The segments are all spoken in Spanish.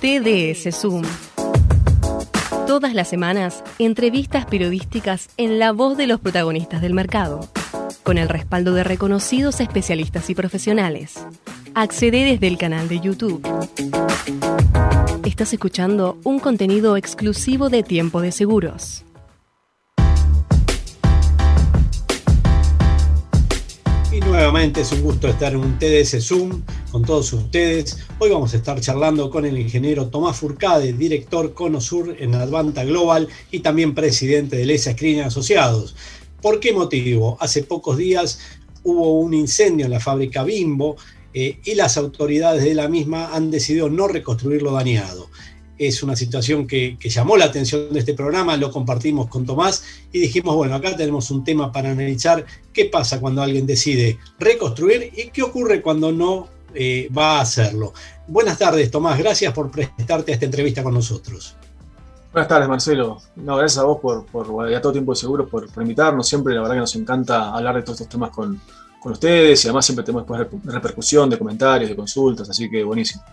TDS Zoom. Todas las semanas, entrevistas periodísticas en la voz de los protagonistas del mercado, con el respaldo de reconocidos especialistas y profesionales. Accede desde el canal de YouTube. Estás escuchando un contenido exclusivo de Tiempo de Seguros. Nuevamente es un gusto estar en un TDS Zoom con todos ustedes. Hoy vamos a estar charlando con el ingeniero Tomás Furcade, director Conosur en Advanta Global y también presidente de LESA Screen Asociados. ¿Por qué motivo? Hace pocos días hubo un incendio en la fábrica Bimbo eh, y las autoridades de la misma han decidido no reconstruir lo dañado es una situación que, llamó la atención de este programa, lo compartimos con Tomás y dijimos, bueno, acá tenemos un tema para analizar qué pasa cuando alguien decide reconstruir y qué ocurre cuando no eh, va a hacerlo. Buenas tardes, Tomás, gracias por prestarte a esta entrevista con nosotros. Buenas tardes, Marcelo. Gracias a vos por, por ya todo tiempo de seguro, por, invitarnos. Siempre, la verdad que nos encanta hablar de todos estos temas con, con ustedes y además siempre tenemos después repercusión de comentarios, de consultas, así que buenísimo.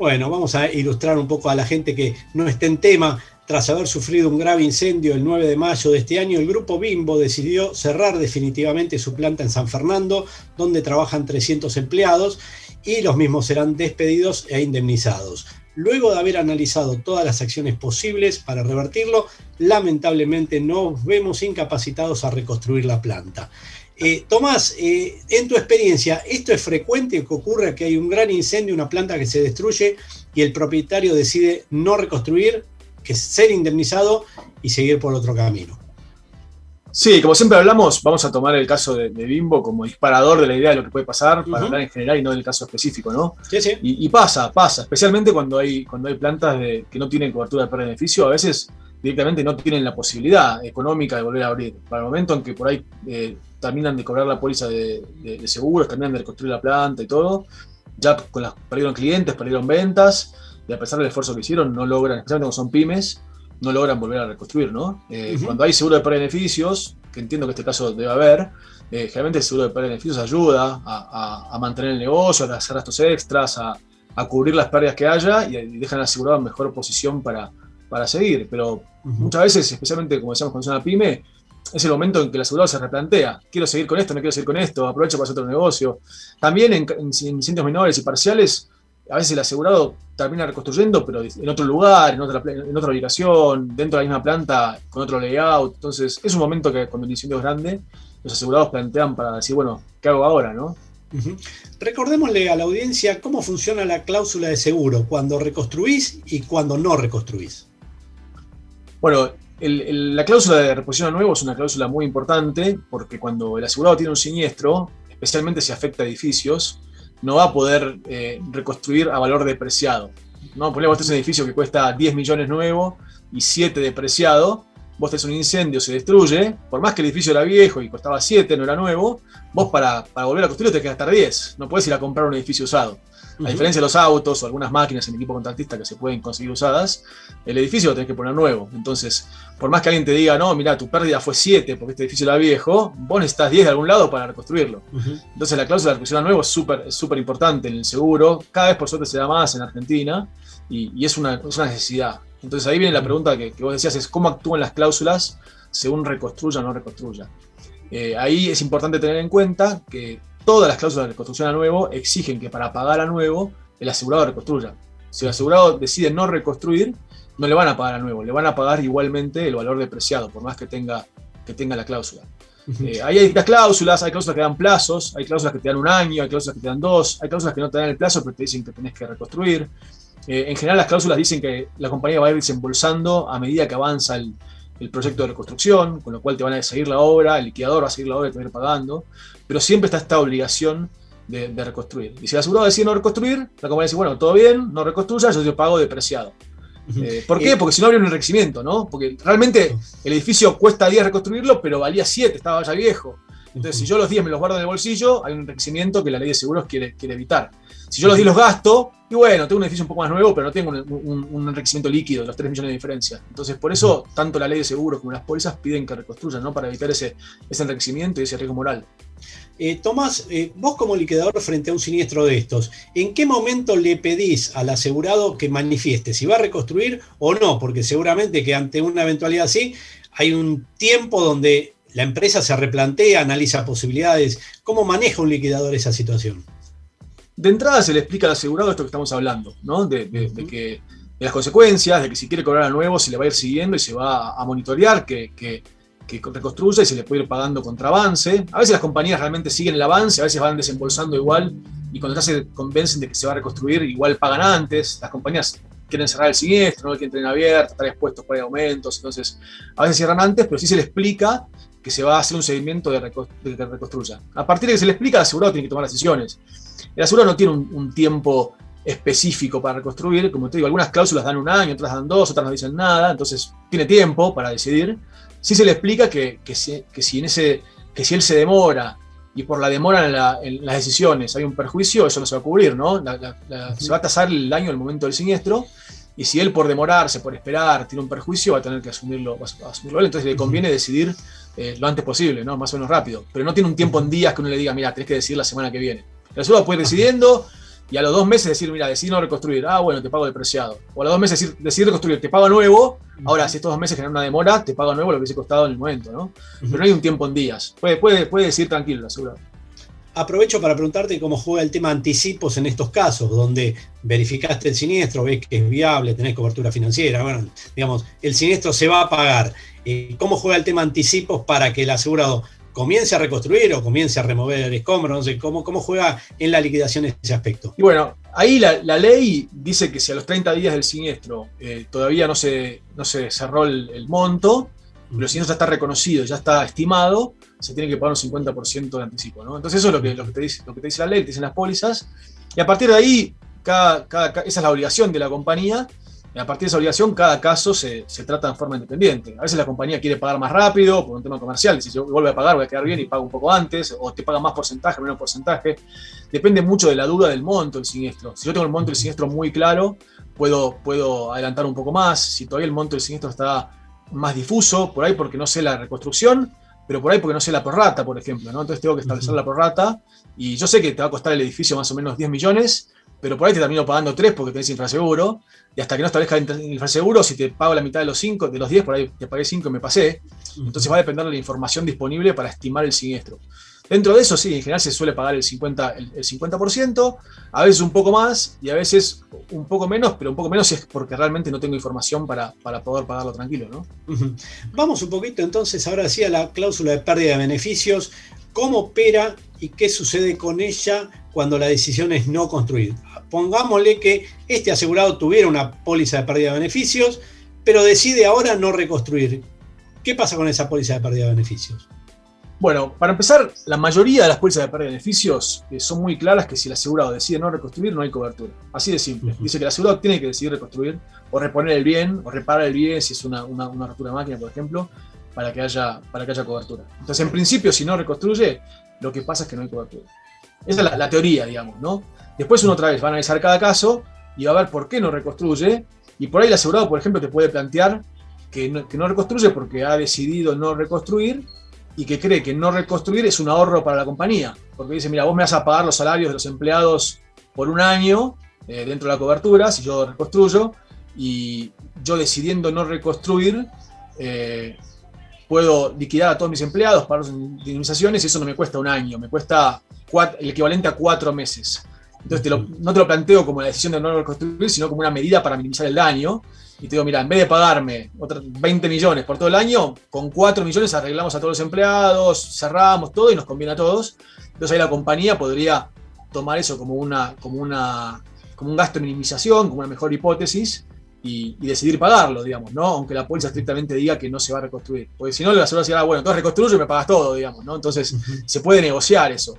Bueno, vamos a ilustrar un poco a la gente que no esté en tema. Tras haber sufrido un grave incendio el 9 de mayo de este año, el grupo Bimbo decidió cerrar definitivamente su planta en San Fernando, donde trabajan 300 empleados, y los mismos serán despedidos e indemnizados. Luego de haber analizado todas las acciones posibles para revertirlo, lamentablemente nos vemos incapacitados a reconstruir la planta. Eh, Tomás, eh, en tu experiencia, ¿esto es frecuente que ocurra que hay un gran incendio, una planta que se destruye y el propietario decide no reconstruir, que ser indemnizado y seguir por otro camino? Sí, como siempre hablamos, vamos a tomar el caso de, Bimbo como disparador de la idea de lo que puede pasar, para hablar en general y no del caso específico, ¿no? Sí, sí. Y, pasa, pasa, especialmente cuando hay, cuando hay plantas que no tienen cobertura de beneficio, a veces directamente no tienen la posibilidad económica de volver a abrir. Para el momento en que por ahí eh, terminan de cobrar la póliza de, seguros, terminan de reconstruir la planta y todo, ya con las, perdieron clientes, perdieron ventas, y a pesar del esfuerzo que hicieron, no logran, especialmente cuando son pymes, no logran volver a reconstruir, ¿no? Eh, cuando hay seguro de beneficios, que entiendo que este caso debe haber, eh, generalmente el seguro de beneficios ayuda a, mantener el negocio, a hacer gastos extras, a, cubrir las pérdidas que haya y, dejan asegurado en mejor posición para, para seguir. Pero muchas veces, especialmente como decíamos cuando es una pyme, es el momento en que el asegurado se replantea, quiero seguir con esto, no quiero seguir con esto, aprovecho para hacer otro negocio. También en, incendios menores y parciales, a veces el asegurado termina reconstruyendo, pero en otro lugar, en otra, en otra ubicación, dentro de la misma planta, con otro layout. Entonces, es un momento que cuando el incendio es grande, los asegurados plantean para decir, bueno, ¿qué hago ahora? ¿no? Recordémosle a la audiencia cómo funciona la cláusula de seguro, cuando reconstruís y cuando no reconstruís. Bueno, la cláusula de reposición a nuevo es una cláusula muy importante porque cuando el asegurado tiene un siniestro, especialmente si afecta a edificios, no va a poder eh, reconstruir a valor depreciado. ¿no? Ponemos este es un edificio que cuesta 10 millones nuevo y 7 depreciado. Vos tenés un incendio, se destruye, por más que el edificio era viejo y costaba 7, no era nuevo, vos para, para volver a construirlo te que gastar 10. No puedes ir a comprar un edificio usado. A diferencia de los autos o algunas máquinas en equipo contratista que se pueden conseguir usadas, el edificio lo tenés que poner nuevo. Entonces, por más que alguien te diga, no, mira, tu pérdida fue 7 porque este edificio era viejo, vos necesitas 10 de algún lado para reconstruirlo. Entonces, la cláusula de reconstrucción a nuevo es súper súper importante en el seguro. Cada vez, por suerte, se da más en Argentina y, es, una, necesidad. Entonces, ahí viene la pregunta que, vos decías: es cómo actúan las cláusulas según reconstruya o no reconstruya. Eh, ahí es importante tener en cuenta que todas las cláusulas de reconstrucción a nuevo exigen que para pagar a nuevo el asegurado reconstruya. Si el asegurado decide no reconstruir, no le van a pagar a nuevo, le van a pagar igualmente el valor depreciado, por más que tenga, que tenga la cláusula. Eh, ahí hay distintas cláusulas, hay cláusulas que dan plazos, hay cláusulas que te dan un año, hay cláusulas que te dan dos, hay cláusulas que no te dan el plazo, pero te dicen que tenés que reconstruir. Eh, en general, las cláusulas dicen que la compañía va a ir desembolsando a medida que avanza el, el proyecto de reconstrucción, con lo cual te van a seguir la obra, el liquidador va a seguir la obra y te va a ir pagando, pero siempre está esta obligación de, reconstruir. Y si el asegurado decide no reconstruir, la compañía dice, bueno, todo bien, no reconstruya, yo te pago depreciado. Eh, ¿Por qué? Porque si no habría un enriquecimiento, ¿no? Porque realmente el edificio cuesta 10 reconstruirlo, pero valía 7, estaba ya viejo. Entonces, si yo los 10 me los guardo en el bolsillo, hay un enriquecimiento que la ley de seguros quiere, quiere evitar. Si yo los 10 los gasto, y bueno, tengo un edificio un poco más nuevo, pero no tengo un, enriquecimiento líquido, los 3 millones de diferencia. Entonces, por eso, tanto la ley de seguros como las pólizas piden que reconstruyan, ¿no? Para evitar ese, ese enriquecimiento y ese riesgo moral. Eh, Tomás, eh, vos como liquidador frente a un siniestro de estos, ¿en qué momento le pedís al asegurado que manifieste si va a reconstruir o no? Porque seguramente que ante una eventualidad así hay un tiempo donde la empresa se replantea, analiza posibilidades. ¿Cómo maneja un liquidador esa situación? de entrada se le explica al asegurado esto que estamos hablando, ¿no? De, que, de las consecuencias, de que si quiere cobrar a nuevo se le va a ir siguiendo y se va a monitorear que, que, reconstruya y se le puede ir pagando contra avance. A veces las compañías realmente siguen el avance, a veces van desembolsando igual y cuando ya se convencen de que se va a reconstruir, igual pagan antes. Las compañías quieren cerrar el siniestro, no quieren tener abierto, estar expuestos por aumentos, entonces a veces cierran antes, pero sí se le explica que se va a hacer un seguimiento de, que reconstruya. A partir de que se le explica, el asegurado tiene que tomar decisiones. El asegurado no tiene un, tiempo específico para reconstruir, como te digo, algunas cláusulas dan un año, otras dan dos, otras no dicen nada, entonces tiene tiempo para decidir. Sí se le explica que, que, si, en ese, que si él se demora y por la demora en, las decisiones hay un perjuicio, eso no se va a cubrir, ¿no? se va a tasar el daño el momento del siniestro y si él por demorarse, por esperar, tiene un perjuicio, va a tener que asumirlo, asumirlo él, entonces le conviene decidir eh, lo antes posible, ¿no? Más o menos rápido. Pero no tiene un tiempo en días que uno le diga, mira, tenés que decidir la semana que viene. El asegurado puede ir decidiendo y a los dos meses decir, mira, decidí no reconstruir, ah, bueno, te pago depreciado. O a los dos meses decir, decidir reconstruir, te pago nuevo, ahora si estos dos meses generan una demora, te pago nuevo lo que hubiese costado en el momento, ¿no? Pero no hay un tiempo en días. Puede, puede, puede decir tranquilo el asegurado. Aprovecho para preguntarte cómo juega el tema anticipos en estos casos, donde verificaste el siniestro, ves que es viable, tenés cobertura financiera, bueno, digamos, el siniestro se va a pagar. Eh, ¿Cómo juega el tema anticipos para que el asegurado comience a reconstruir o comience a remover el escombro, no sé, ¿cómo, cómo juega en la liquidación ese aspecto? Y bueno, ahí la, ley dice que si a los 30 días del siniestro eh, todavía no se, no se cerró el, monto, pero el siniestro ya está reconocido, ya está estimado, se tiene que pagar un 50% de anticipo. ¿no? Entonces eso es lo que, lo, que te dice, lo que te dice la ley, te dicen las pólizas, y a partir de ahí, cada, esa es la obligación de la compañía, a partir de esa obligación, cada caso se, trata en forma independiente. A veces la compañía quiere pagar más rápido por un tema comercial, y si yo vuelvo a pagar voy a quedar bien y pago un poco antes, o te paga más porcentaje, menos porcentaje. Depende mucho de la duda del monto del siniestro. Si yo tengo el monto del siniestro muy claro, puedo, puedo adelantar un poco más. Si todavía el monto del siniestro está más difuso, por ahí porque no sé la reconstrucción, pero por ahí porque no sé la prorrata, por ejemplo. ¿no? Entonces tengo que establecer la prorrata, y yo sé que te va a costar el edificio más o menos 10 millones, pero por ahí te termino pagando 3 porque tenés infraseguro, y hasta que no establezca el infraseguro, si te pago la mitad de los 5, de los 10, por ahí te pagué 5 y me pasé, entonces va a depender de la información disponible para estimar el siniestro. Dentro de eso, sí, en general se suele pagar el 50%, el, 50%, a veces un poco más y a veces un poco menos, pero un poco menos es porque realmente no tengo información para, para poder pagarlo tranquilo, ¿no? Vamos un poquito entonces ahora sí a la cláusula de pérdida de beneficios. ¿Cómo opera y qué sucede con ella cuando la decisión es no construir? Pongámosle que este asegurado tuviera una póliza de pérdida de beneficios, pero decide ahora no reconstruir. ¿Qué pasa con esa póliza de pérdida de beneficios? Bueno, para empezar, la mayoría de las pólizas de pérdida de beneficios eh, son muy claras que si el asegurado decide no reconstruir, no hay cobertura. Así de simple. Dice que el asegurado tiene que decidir reconstruir o reponer el bien o reparar el bien si es una, una, una rotura de máquina, por ejemplo, para que, haya, para que haya cobertura. Entonces, en principio, si no reconstruye, lo que pasa es que no hay cobertura. Esa es la, teoría, digamos, ¿no? Después uno otra vez va a analizar cada caso y va a ver por qué no reconstruye. Y por ahí el asegurado, por ejemplo, te puede plantear que no, que no reconstruye porque ha decidido no reconstruir y que cree que no reconstruir es un ahorro para la compañía. Porque dice, mira, vos me vas a pagar los salarios de los empleados por un año eh, dentro de la cobertura, si yo reconstruyo, y yo decidiendo no reconstruir, eh, puedo liquidar a todos mis empleados, pagar sus indemnizaciones, y eso no me cuesta un año, me cuesta el equivalente a cuatro meses. Entonces no te lo planteo como la decisión de no reconstruir, sino como una medida para minimizar el daño y te digo, mira, en vez de pagarme 20 millones por todo el año, con 4 millones arreglamos a todos los empleados, cerramos todo y nos conviene a todos. Entonces ahí la compañía podría tomar eso como, una, como, una, como un gasto de minimización, como una mejor hipótesis, y, decidir pagarlo, digamos, ¿no? Aunque la póliza estrictamente diga que no se va a reconstruir. Porque si no, le asegura decir, ah, bueno, entonces reconstruyo y me pagas todo, digamos, ¿no? Entonces se puede negociar eso.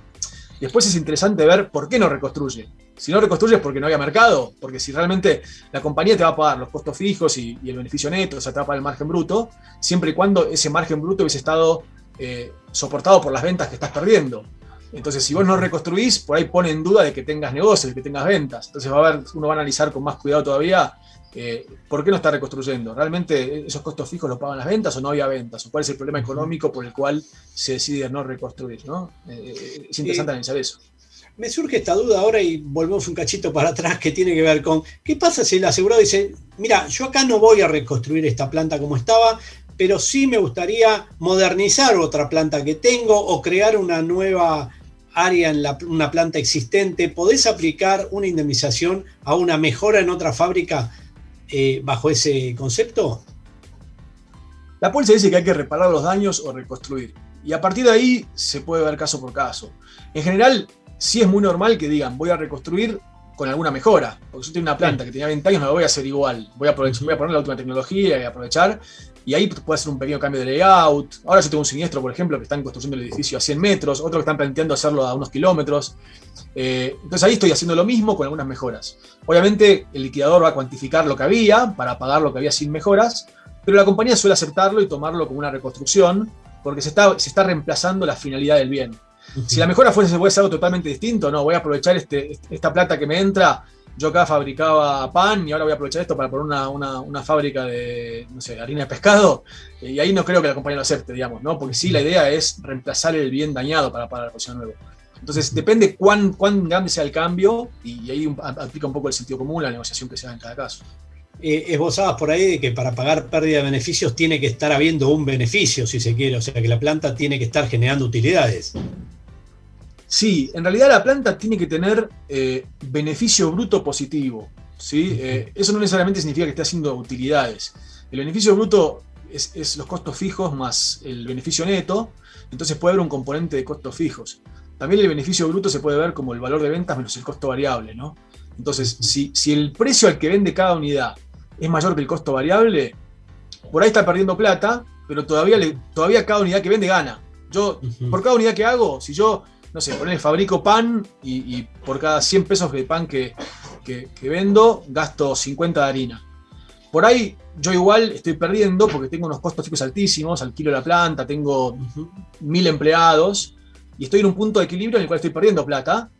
Después es interesante ver por qué no reconstruye. Si no reconstruye es porque no había mercado, porque si realmente la compañía te va a pagar los costos fijos y, el beneficio neto, o sea, te va a pagar el margen bruto, siempre y cuando ese margen bruto hubiese estado eh, soportado por las ventas que estás perdiendo. Entonces, si vos no reconstruís, por ahí pone en duda de que tengas negocios, de que tengas ventas. Entonces, va a ver, uno va a analizar con más cuidado todavía eh, ¿por qué no está reconstruyendo? ¿Realmente esos costos fijos los pagan las ventas o no había ventas? ¿O cuál es el problema económico por el cual se decide no reconstruir? ¿no? Eh, es interesante analizar eso. Me surge esta duda ahora y volvemos un cachito para atrás que tiene que ver con qué pasa si el asegurado dice, mira, yo acá no voy a reconstruir esta planta como estaba, pero sí me gustaría modernizar otra planta que tengo o crear una nueva área en una planta existente. ¿Podés aplicar una indemnización a una mejora en otra fábrica eh, bajo ese concepto? La póliza dice que hay que reparar los daños o reconstruir. Y a partir de ahí se puede ver caso por caso. En general, sí es muy normal que digan, voy a reconstruir con alguna mejora. Porque yo tengo una planta que tenía 20 años, no la voy a hacer igual. Voy a, aprovechar, voy a poner la última tecnología y aprovechar. Y ahí puede hacer un pequeño cambio de layout. Ahora yo tengo un siniestro, por ejemplo, que están construyendo el edificio a 100 metros, otro que están planteando hacerlo a unos kilómetros. Eh, entonces ahí estoy haciendo lo mismo con algunas mejoras. Obviamente el liquidador va a cuantificar lo que había para pagar lo que había sin mejoras, pero la compañía suele aceptarlo y tomarlo como una reconstrucción porque se está, se está reemplazando la finalidad del bien. Si la mejora fuese, ser algo totalmente distinto, no, voy a aprovechar este, esta plata que me entra. Yo acá fabricaba pan y ahora voy a aprovechar esto para poner una, fábrica de, no sé, harina de pescado. Y ahí no creo que la compañía lo acepte, digamos, ¿no? Porque sí, la idea es reemplazar el bien dañado para pagar la posición nueva. Entonces, depende cuán, cuán grande sea el cambio y, ahí aplica un poco el sentido común, la negociación que se haga en cada caso. Eh, esbozabas por ahí de que para pagar pérdida de beneficios tiene que estar habiendo un beneficio, si se quiere, o sea que la planta tiene que estar generando utilidades. Sí, en realidad la planta tiene que tener eh, beneficio bruto positivo. ¿sí? Eh, eso no necesariamente significa que esté haciendo utilidades. El beneficio bruto es, es, los costos fijos más el beneficio neto, entonces puede haber un componente de costos fijos. También el beneficio bruto se puede ver como el valor de ventas menos el costo variable, ¿no? Entonces, si, si el precio al que vende cada unidad es mayor que el costo variable, por ahí está perdiendo plata, pero todavía, le, todavía cada unidad que vende gana. Yo, por cada unidad que hago, si yo, no sé, ponele, fabrico pan y, por cada 100 pesos de pan que, que, vendo, gasto 50 de harina. Por ahí yo igual estoy perdiendo porque tengo unos costos fijos altísimos, alquilo la planta, tengo mil empleados, y estoy en un punto de equilibrio en el cual estoy perdiendo plata,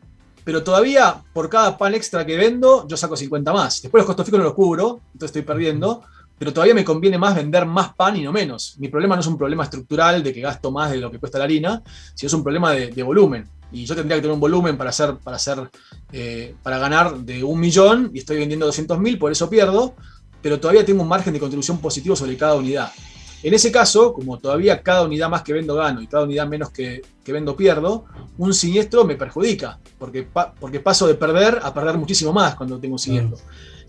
pero todavía por cada pan extra que vendo, yo saco 50 más. Después los costos fijos no los cubro, entonces estoy perdiendo, pero todavía me conviene más vender más pan y no menos. Mi problema no es un problema estructural de que gasto más de lo que cuesta la harina, sino es un problema de, volumen. Y yo tendría que tener un volumen para hacer, para hacer, eh, para ganar de un millón y estoy vendiendo 200 mil, por eso pierdo, pero todavía tengo un margen de contribución positivo sobre cada unidad. En ese caso, como todavía cada unidad más que vendo gano y cada unidad menos que, vendo pierdo, un siniestro me perjudica, porque, porque paso de perder a perder muchísimo más cuando tengo un siniestro.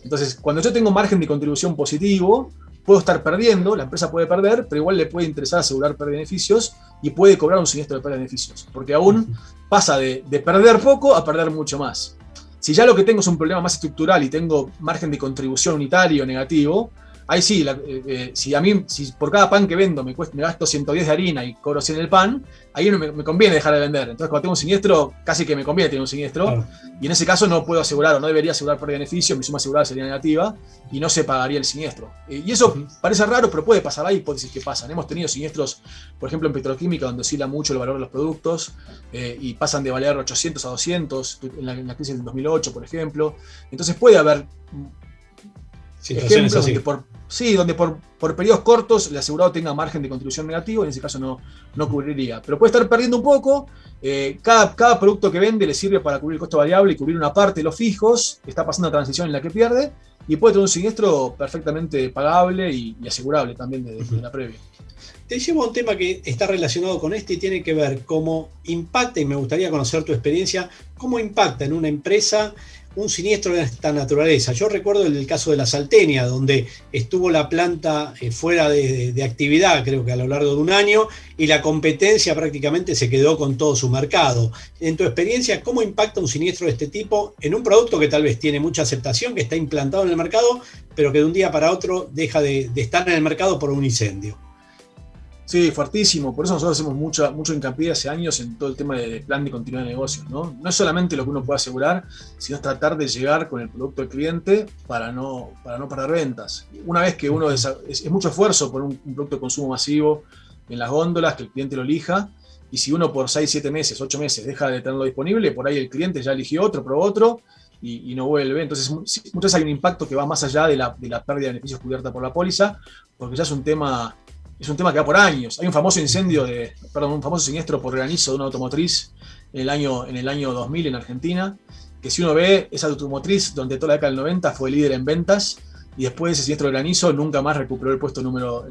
Entonces, cuando yo tengo margen de contribución positivo, puedo estar perdiendo, la empresa puede perder, pero igual le puede interesar asegurar beneficios y puede cobrar un siniestro de pérdida de beneficios, porque aún pasa de, de perder poco a perder mucho más. Si ya lo que tengo es un problema más estructural y tengo margen de contribución unitario negativo, Ahí sí, eh, eh, si a mí, si por cada pan que vendo me, cuesta, me gasto 110 de harina y cobro 100 el pan, ahí no me, conviene dejar de vender. Entonces, cuando tengo un siniestro, casi que me conviene tener un siniestro. Y en ese caso no puedo asegurar o no debería asegurar por beneficio, mi suma asegurada sería negativa y no se pagaría el siniestro. Eh, y eso parece raro, pero puede pasar. Hay hipótesis que pasan. Hemos tenido siniestros, por ejemplo, en petroquímica, donde oscila mucho el valor de los productos y pasan de valer 800 a 200, en la, en la crisis del 2008, por ejemplo. Entonces puede haber ejemplos donde por, sí, donde por, por, periodos cortos el asegurado tenga margen de contribución negativo, en ese caso no, no cubriría. Pero puede estar perdiendo un poco, eh, cada, cada, producto que vende le sirve para cubrir el costo variable y cubrir una parte de los fijos, está pasando una transición en la que pierde, y puede tener un siniestro perfectamente pagable y, asegurable también desde la previa. Te llevo a un tema que está relacionado con este y tiene que ver cómo impacta, y me gustaría conocer tu experiencia, cómo impacta en una empresa un siniestro de esta naturaleza. Yo recuerdo el, caso de la Saltenia, donde estuvo la planta eh, fuera de, actividad, creo que a lo largo de un año, y la competencia prácticamente se quedó con todo su mercado. En tu experiencia, ¿cómo impacta un siniestro de este tipo en un producto que tal vez tiene mucha aceptación, que está implantado en el mercado, pero que de un día para otro deja de estar en el mercado por un incendio? Sí, fuertísimo. Por eso nosotros hacemos mucho, mucho hincapié hace años en todo el tema de plan de continuidad de negocios. ¿no? no es solamente lo que uno puede asegurar, sino tratar de llegar con el producto al cliente para no, para no perder ventas. Una vez que uno es, es, mucho esfuerzo por un, producto de consumo masivo en las góndolas, que el cliente lo elija, y si uno por 6, 7 meses, 8 meses deja de tenerlo disponible, por ahí el cliente ya eligió otro, probó otro y, no vuelve. Entonces, muchas veces hay un impacto que va más allá de la, de la pérdida de beneficios cubierta por la póliza, porque ya es un tema es un tema que va por años. Hay un famoso incendio de, perdón, un famoso siniestro por granizo de una automotriz en el año, en el año 2000 en Argentina, que si uno ve, esa automotriz donde toda la década del 90 fue líder en ventas y después de ese siniestro de granizo nunca más recuperó el puesto número,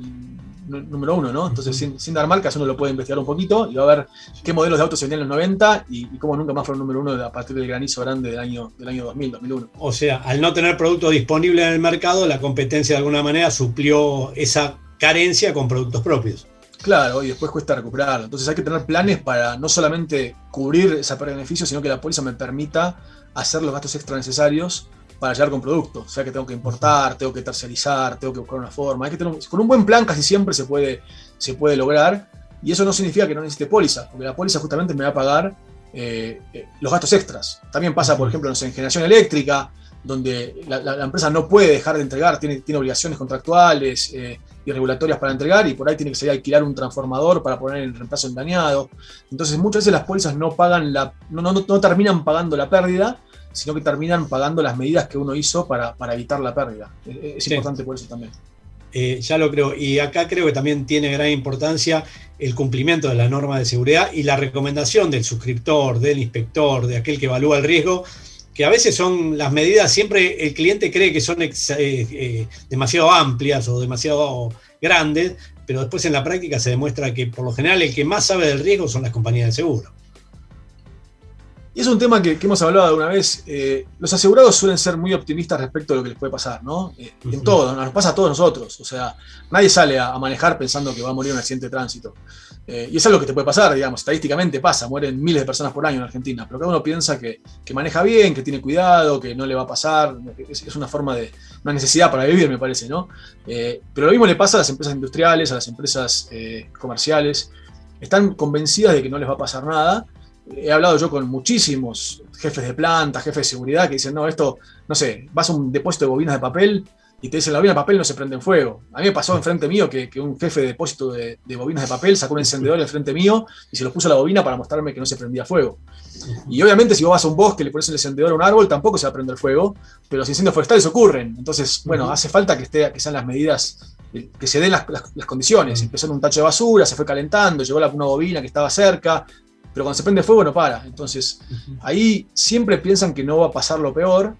número uno, ¿no? Entonces, sin, dar marcas, uno lo puede investigar un poquito y va a ver qué modelos de autos se vendían en los 90 y, cómo nunca más fueron número uno a partir del granizo grande del año, del año 2000, 2001. O sea, al no tener producto disponible en el mercado, la competencia de alguna manera suplió esa carencia con productos propios. Claro, y después cuesta recuperarlo. Entonces hay que tener planes para no solamente cubrir esa pérdida de beneficio, sino que la póliza me permita hacer los gastos extra necesarios para llegar con productos. O sea que tengo que importar, tengo que tercerizar, tengo que buscar una forma. Hay que tener, con un buen plan casi siempre se puede, se puede lograr. Y eso no significa que no necesite póliza, porque la póliza justamente me va a pagar eh, eh, los gastos extras. También pasa, por ejemplo, en generación eléctrica, donde la, empresa no puede dejar de entregar, tiene, tiene obligaciones contractuales eh, y regulatorias para entregar, y por ahí tiene que salir a alquilar un transformador para poner el reemplazo en dañado. Entonces, muchas veces las pólizas no pagan la, no, no, no terminan pagando la pérdida, sino que terminan pagando las medidas que uno hizo para, para evitar la pérdida. Es importante por eso también. Eh, ya lo creo. Y acá creo que también tiene gran importancia el cumplimiento de la norma de seguridad y la recomendación del suscriptor, del inspector, de aquel que evalúa el riesgo, que a veces son las medidas, siempre el cliente cree que son eh, eh, demasiado amplias o demasiado grandes, pero después en la práctica se demuestra que por lo general el que más sabe del riesgo son las compañías de seguro. Y es un tema que, hemos hablado alguna vez. Eh, los asegurados suelen ser muy optimistas respecto a lo que les puede pasar, ¿no? En todo, nos pasa a todos nosotros. O sea, nadie sale a, manejar pensando que va a morir en un accidente de tránsito. Eh, y es algo que te puede pasar, digamos, estadísticamente pasa, mueren miles de personas por año en Argentina, pero cada uno piensa que, maneja bien, que tiene cuidado, que no le va a pasar, es, una forma de, una necesidad para vivir, me parece, ¿no? Eh, pero lo mismo le pasa a las empresas industriales, a las empresas comerciales, están convencidas de que no les va a pasar nada he hablado yo con muchísimos jefes de planta, jefes de seguridad que dicen, no, esto, no sé, vas a un depósito de bobinas de papel y te dicen, la bobina de papel no se prende en fuego. A mí me pasó enfrente mío que, un jefe de depósito de, bobinas de papel sacó un encendedor enfrente mío y se lo puso a la bobina para mostrarme que no se prendía fuego. Y obviamente si vos vas a un bosque y le pones el encendedor a un árbol, tampoco se va a prender fuego, pero los incendios forestales ocurren. Entonces, bueno, hace falta que, esté, que sean las medidas, que se den las, condiciones. Empezó en un tacho de basura, se fue calentando, llegó la, una bobina que estaba cerca, pero cuando se prende fuego no para. Entonces, ahí siempre piensan que no va a pasar lo peor.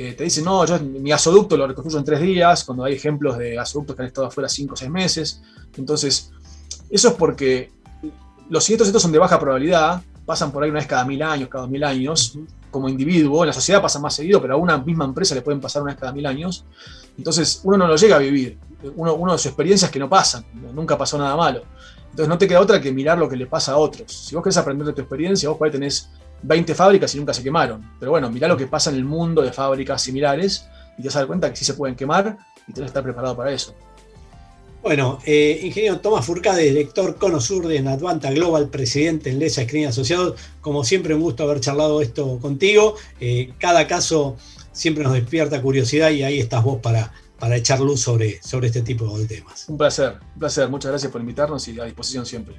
Eh, te dicen, no, yo mi gasoducto lo reconstruyo en tres días, cuando hay ejemplos de gasoductos que han estado afuera cinco o seis meses. Entonces, eso es porque los siniestros estos son de baja probabilidad, pasan por ahí una vez cada mil años, cada dos mil años, como individuo. En la sociedad pasa más seguido, pero a una misma empresa le pueden pasar una vez cada mil años. Entonces, uno no lo llega a vivir. Uno, uno de sus experiencias que no pasan, nunca pasó nada malo. Entonces no te queda otra que mirar lo que le pasa a otros. Si vos querés aprender de tu experiencia, vos por ahí tenés 20 fábricas y nunca se quemaron. Pero bueno, mirá lo que pasa en el mundo de fábricas similares y te vas a dar cuenta que sí se pueden quemar y tenés que estar preparado para eso. Bueno, eh, ingeniero Tomás Furcade, director Cono Sur de Advanta Global, presidente en Lesa Screen Asociados. Como siempre, un gusto haber charlado esto contigo. Eh, cada caso siempre nos despierta curiosidad y ahí estás vos para para echar luz sobre, sobre este tipo de temas. Un placer, un placer. Muchas gracias por invitarnos y a disposición siempre.